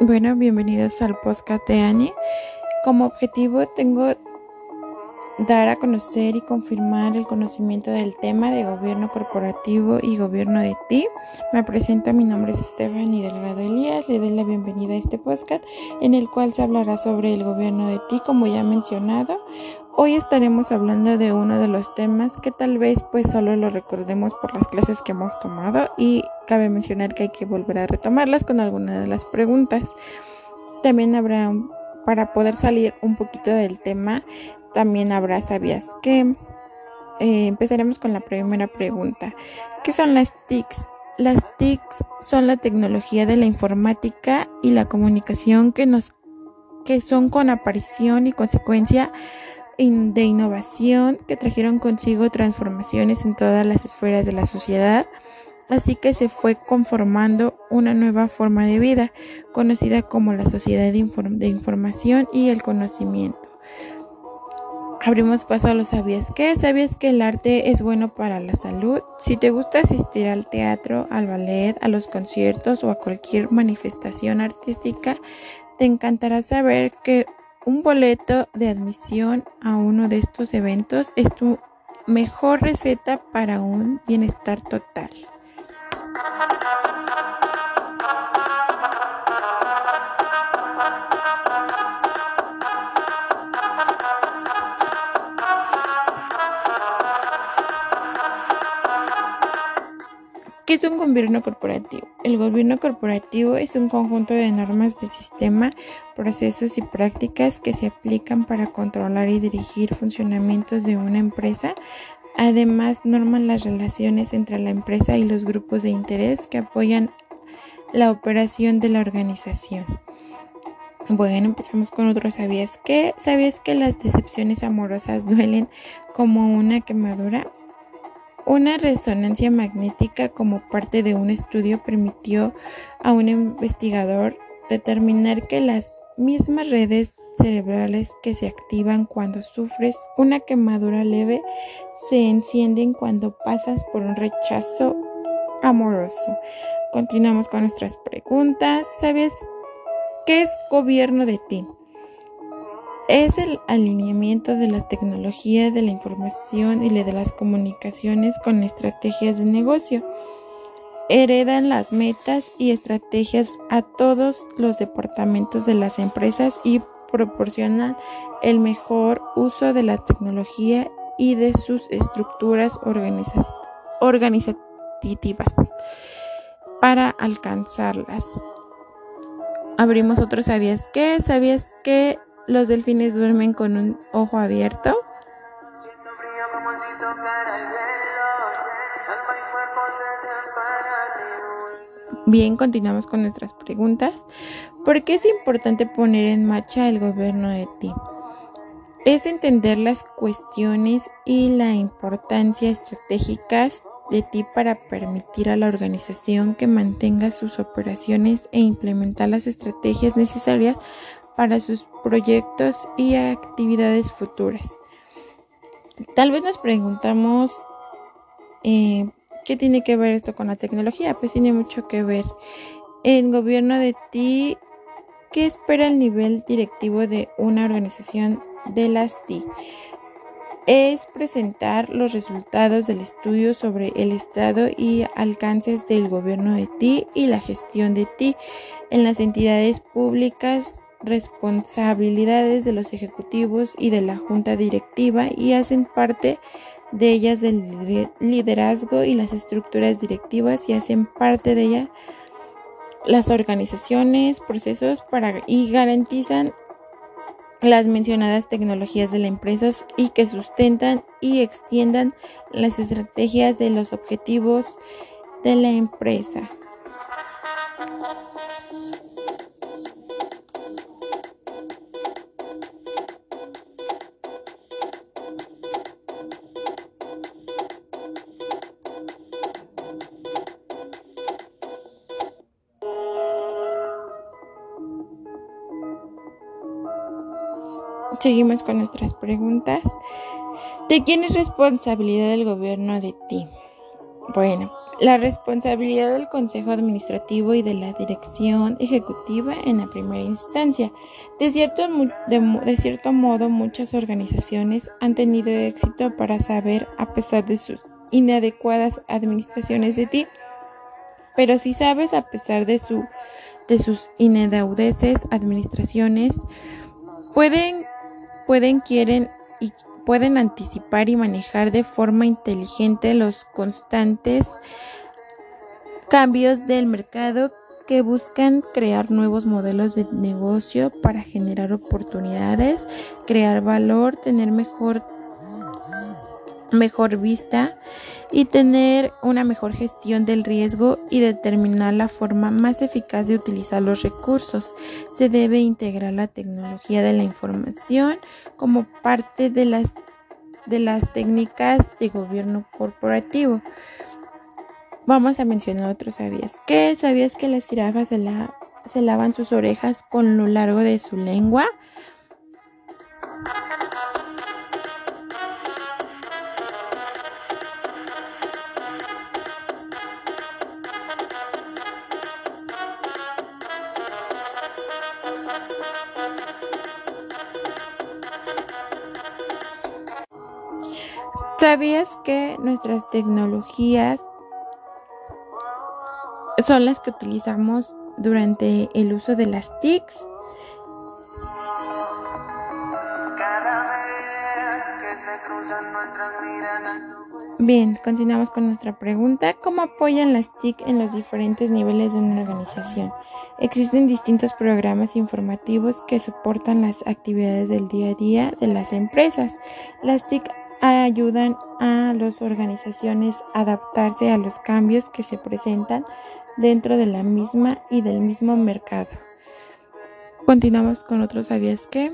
Bueno, bienvenidos al podcast de Annie. Como objetivo tengo dar a conocer y confirmar el conocimiento del tema de gobierno corporativo y gobierno de ti. Me presento, mi nombre es Stephanie Delgado Elías, le doy la bienvenida a este podcast en el cual se hablará sobre el gobierno de ti, como ya mencionado. Hoy estaremos hablando de uno de los temas que tal vez pues solo lo recordemos por las clases que hemos tomado y cabe mencionar que hay que volver a retomarlas con algunas de las preguntas. También habrá, para poder salir un poquito del tema, también habrá, ¿sabías que? Eh, empezaremos con la primera pregunta. ¿Qué son las TICs? Las TICs son la tecnología de la informática y la comunicación que nos que son con aparición y consecuencia de innovación que trajeron consigo transformaciones en todas las esferas de la sociedad, así que se fue conformando una nueva forma de vida, conocida como la sociedad de, información y el conocimiento. Abrimos paso a los sabías que. ¿Sabías que el arte es bueno para la salud? Si te gusta asistir al teatro, al ballet, a los conciertos o a cualquier manifestación artística, te encantará saber que un boleto de admisión a uno de estos eventos es tu mejor receta para un bienestar total. Es un gobierno corporativo? El gobierno corporativo es un conjunto de normas de sistema, procesos y prácticas que se aplican para controlar y dirigir funcionamientos de una empresa. Además, norman las relaciones entre la empresa y los grupos de interés que apoyan la operación de la organización. Bueno, empezamos con otro ¿sabías qué? ¿Sabías que las decepciones amorosas duelen como una quemadura? Una resonancia magnética como parte de un estudio permitió a un investigador determinar que las mismas redes cerebrales que se activan cuando sufres una quemadura leve se encienden cuando pasas por un rechazo amoroso. Continuamos con nuestras preguntas. ¿Sabes qué es gobierno de ti? Es el alineamiento de la tecnología de la información y de las comunicaciones con estrategias de negocio. Heredan las metas y estrategias a todos los departamentos de las empresas y proporcionan el mejor uso de la tecnología y de sus estructuras organizativas para alcanzarlas. Abrimos otro ¿sabías qué? ¿Sabías que los delfines duermen con un ojo abierto. Bien, continuamos con nuestras preguntas. ¿Por qué es importante poner en marcha el gobierno de ti? Es entender las cuestiones y la importancia estratégicas de ti para permitir a la organización que mantenga sus operaciones e implementar las estrategias necesarias para sus proyectos y actividades futuras. Tal vez nos preguntamos eh, qué tiene que ver esto con la tecnología. Pues tiene mucho que ver. En gobierno de ti, ¿qué espera el nivel directivo de una organización de las TI? es presentar los resultados del estudio sobre el estado y alcances del gobierno de ti y la gestión de ti en las entidades públicas responsabilidades de los ejecutivos y de la junta directiva y hacen parte de ellas del liderazgo y las estructuras directivas y hacen parte de ella las organizaciones, procesos para y garantizan las mencionadas tecnologías de la empresa y que sustentan y extiendan las estrategias de los objetivos de la empresa. Seguimos con nuestras preguntas. ¿De quién es responsabilidad del gobierno de ti? Bueno, La responsabilidad del Consejo Administrativo y de la Dirección Ejecutiva en la primera instancia. De cierto, de, cierto modo, muchas organizaciones han tenido éxito para saber, a pesar de sus inadecuadas administraciones de ti, pero si sabes, a pesar de, su, de sus inedaudeces administraciones, pueden, pueden, quieren y pueden anticipar y manejar de forma inteligente los constantes cambios del mercado que buscan crear nuevos modelos de negocio para generar oportunidades, crear valor, tener mejor mejor vista y tener una mejor gestión del riesgo y determinar la forma más eficaz de utilizar los recursos. Se debe integrar la tecnología de la información como parte de las, de las técnicas de gobierno corporativo. Vamos a mencionar otros sabías. ¿Qué sabías que las jirafas se, la, se lavan sus orejas con lo largo de su lengua? ¿Sabías que nuestras tecnologías son las que utilizamos durante el uso de las TICs? Bien, continuamos con nuestra pregunta. ¿Cómo apoyan las TIC en los diferentes niveles de una organización? Existen distintos programas informativos que soportan las actividades del día a día de las empresas. Las TIC ayudan a las organizaciones a adaptarse a los cambios que se presentan dentro de la misma y del mismo mercado. Continuamos con otro ¿sabías qué?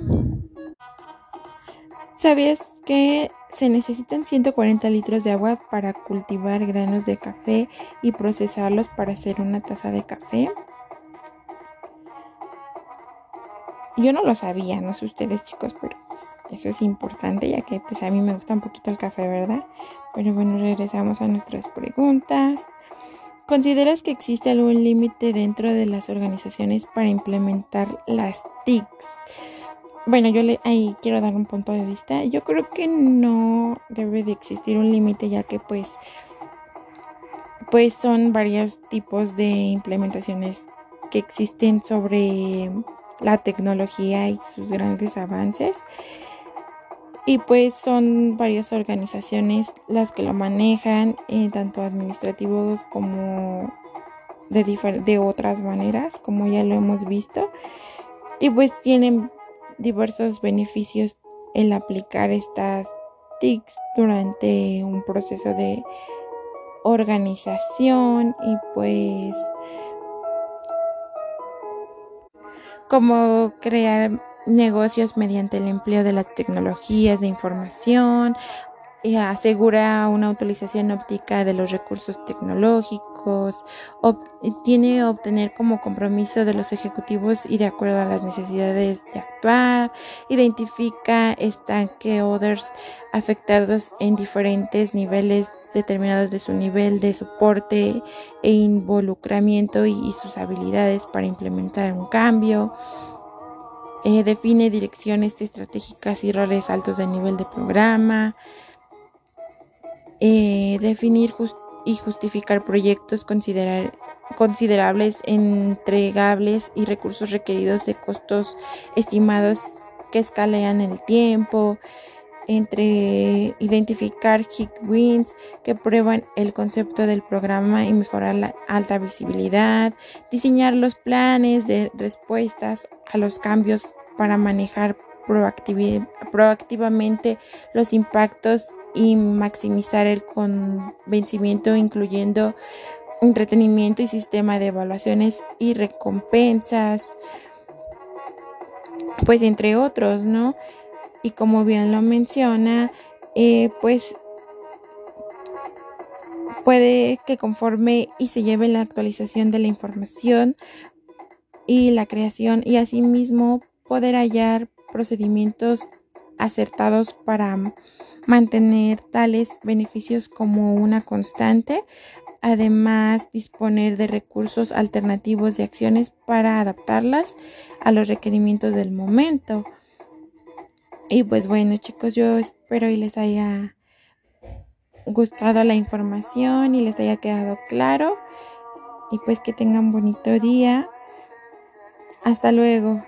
¿Sabías que se necesitan 140 litros de agua para cultivar granos de café y procesarlos para hacer una taza de café? Yo no lo sabía, no sé ustedes chicos, pero pues, eso es importante ya que pues a mí me gusta un poquito el café, ¿verdad? Pero bueno, regresamos a nuestras preguntas. ¿Consideras que existe algún límite dentro de las organizaciones para implementar las TICs? Bueno, yo le, ahí quiero dar un punto de vista. Yo creo que no debe de existir un límite ya que pues pues son varios tipos de implementaciones que existen sobre la tecnología y sus grandes avances. Y pues son varias organizaciones las que lo manejan, eh, tanto administrativos como de, de otras maneras, como ya lo hemos visto. Y pues tienen diversos beneficios el aplicar estas TICs durante un proceso de organización y pues como crear negocios mediante el empleo de las tecnologías de información, y asegura una utilización óptica de los recursos tecnológicos, tiene obtener como compromiso de los ejecutivos y de acuerdo a las necesidades de actuar, identifica stakeholders afectados en diferentes niveles determinados de su nivel de soporte e involucramiento y, sus habilidades para implementar un cambio. Eh, define direcciones estratégicas y roles altos de nivel de programa. Eh, definir y justificar proyectos considerables, entregables y recursos requeridos de costos estimados que escalean el tiempo, entre identificar wins que prueban el concepto del programa y mejorar la alta visibilidad, diseñar los planes de respuestas a los cambios para manejar proactivamente los impactos y maximizar el convencimiento incluyendo entretenimiento y sistema de evaluaciones y recompensas, pues entre otros, ¿no? y como bien lo menciona, eh, pues puede que conforme y se lleve la actualización de la información y la creación y asimismo poder hallar procedimientos acertados para mantener tales beneficios como una constante además disponer de recursos alternativos de acciones para adaptarlas a los requerimientos del momento. Y pues bueno chicos, yo espero y les haya gustado la información y les haya quedado claro. Y pues que tengan bonito día. Hasta luego.